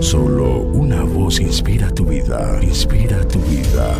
Solo una voz inspira tu vida, inspira tu vida.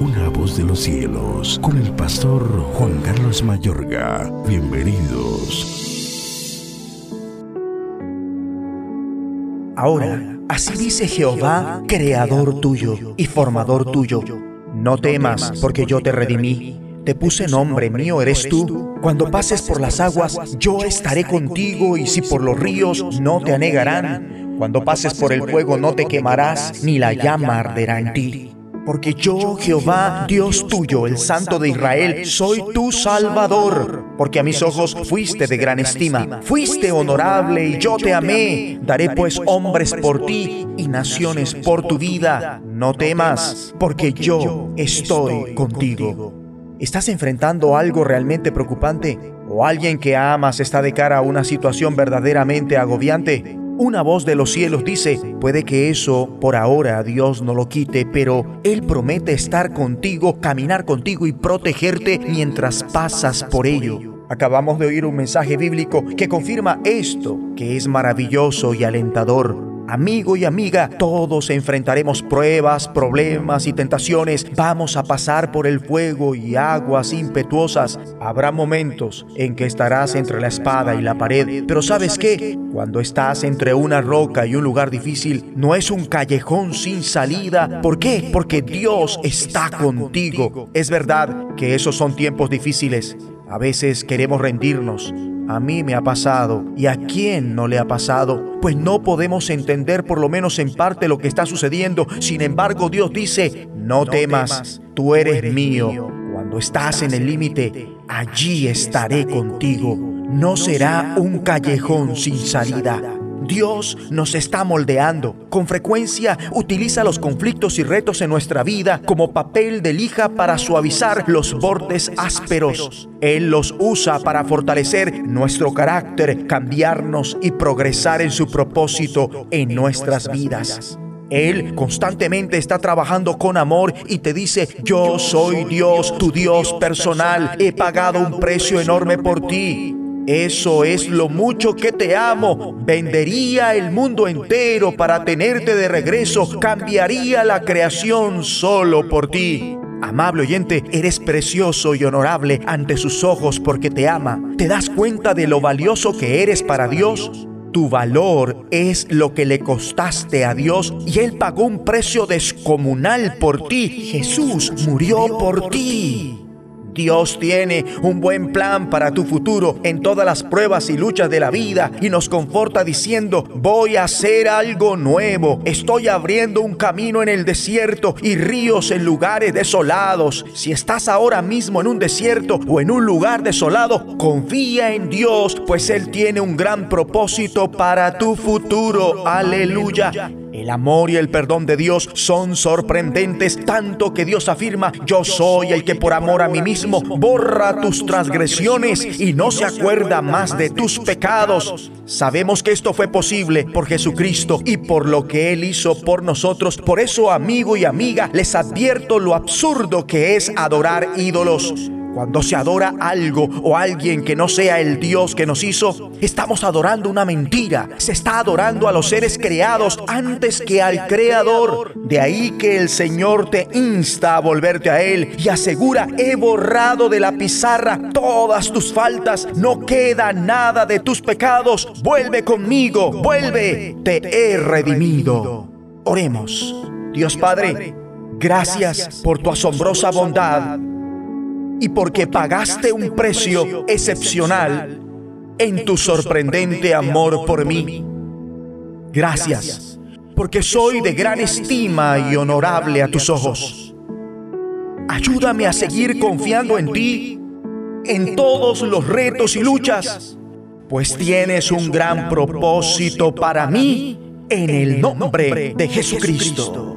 Una voz de los cielos, con el pastor Juan Carlos Mayorga. Bienvenidos. Ahora, así dice Jehová, creador tuyo y formador tuyo. No temas, porque yo te redimí. Te puse nombre, mío eres tú. Cuando pases por las aguas, yo estaré contigo, y si por los ríos, no te anegarán. Cuando pases por el fuego, no te quemarás, ni la llama arderá en ti. Porque yo, Jehová, Dios tuyo, el Santo de Israel, soy tu Salvador. Porque a mis ojos fuiste de gran estima, fuiste honorable y yo te amé. Daré pues hombres por ti y naciones por tu vida. No temas, porque yo estoy contigo. ¿Estás enfrentando algo realmente preocupante? ¿O alguien que amas está de cara a una situación verdaderamente agobiante? Una voz de los cielos dice, puede que eso por ahora Dios no lo quite, pero Él promete estar contigo, caminar contigo y protegerte mientras pasas por ello. Acabamos de oír un mensaje bíblico que confirma esto, que es maravilloso y alentador. Amigo y amiga, todos enfrentaremos pruebas, problemas y tentaciones. Vamos a pasar por el fuego y aguas impetuosas. Habrá momentos en que estarás entre la espada y la pared. Pero ¿sabes qué? Cuando estás entre una roca y un lugar difícil, no es un callejón sin salida. ¿Por qué? Porque Dios está contigo. Es verdad que esos son tiempos difíciles. A veces queremos rendirnos a mí me ha pasado. ¿Y a quién no le ha pasado? Pues no podemos entender por lo menos en parte lo que está sucediendo. Sin embargo, Dios dice, no temas, tú eres mío. Cuando estás en el límite, allí estaré contigo. No será un callejón sin salida. Dios nos está moldeando. Con frecuencia utiliza los conflictos y retos en nuestra vida como papel de lija para suavizar los bordes ásperos. Él los usa para fortalecer nuestro carácter, cambiarnos y progresar en su propósito en nuestras vidas. Él constantemente está trabajando con amor y te dice, yo soy Dios, tu Dios personal, he pagado un precio enorme por ti. Eso es lo mucho que te amo. Vendería el mundo entero para tenerte de regreso. Cambiaría la creación solo por ti. Amable oyente, eres precioso y honorable ante sus ojos porque te ama. ¿Te das cuenta de lo valioso que eres para Dios? Tu valor es lo que le costaste a Dios y Él pagó un precio descomunal por ti. Jesús murió por ti. Dios tiene un buen plan para tu futuro en todas las pruebas y luchas de la vida y nos conforta diciendo, voy a hacer algo nuevo, estoy abriendo un camino en el desierto y ríos en lugares desolados. Si estás ahora mismo en un desierto o en un lugar desolado, confía en Dios, pues Él tiene un gran propósito para tu futuro. Aleluya. El amor y el perdón de Dios son sorprendentes, tanto que Dios afirma, yo soy el que por amor a mí mismo borra tus transgresiones y no se acuerda más de tus pecados. Sabemos que esto fue posible por Jesucristo y por lo que Él hizo por nosotros. Por eso, amigo y amiga, les advierto lo absurdo que es adorar ídolos. Cuando se adora algo o alguien que no sea el Dios que nos hizo, estamos adorando una mentira. Se está adorando a los seres creados antes que al Creador. De ahí que el Señor te insta a volverte a Él y asegura, he borrado de la pizarra todas tus faltas, no queda nada de tus pecados. Vuelve conmigo, vuelve, te he redimido. Oremos. Dios Padre, gracias por tu asombrosa bondad y porque pagaste un precio excepcional en tu sorprendente amor por mí. Gracias, porque soy de gran estima y honorable a tus ojos. Ayúdame a seguir confiando en ti en todos los retos y luchas, pues tienes un gran propósito para mí en el nombre de Jesucristo.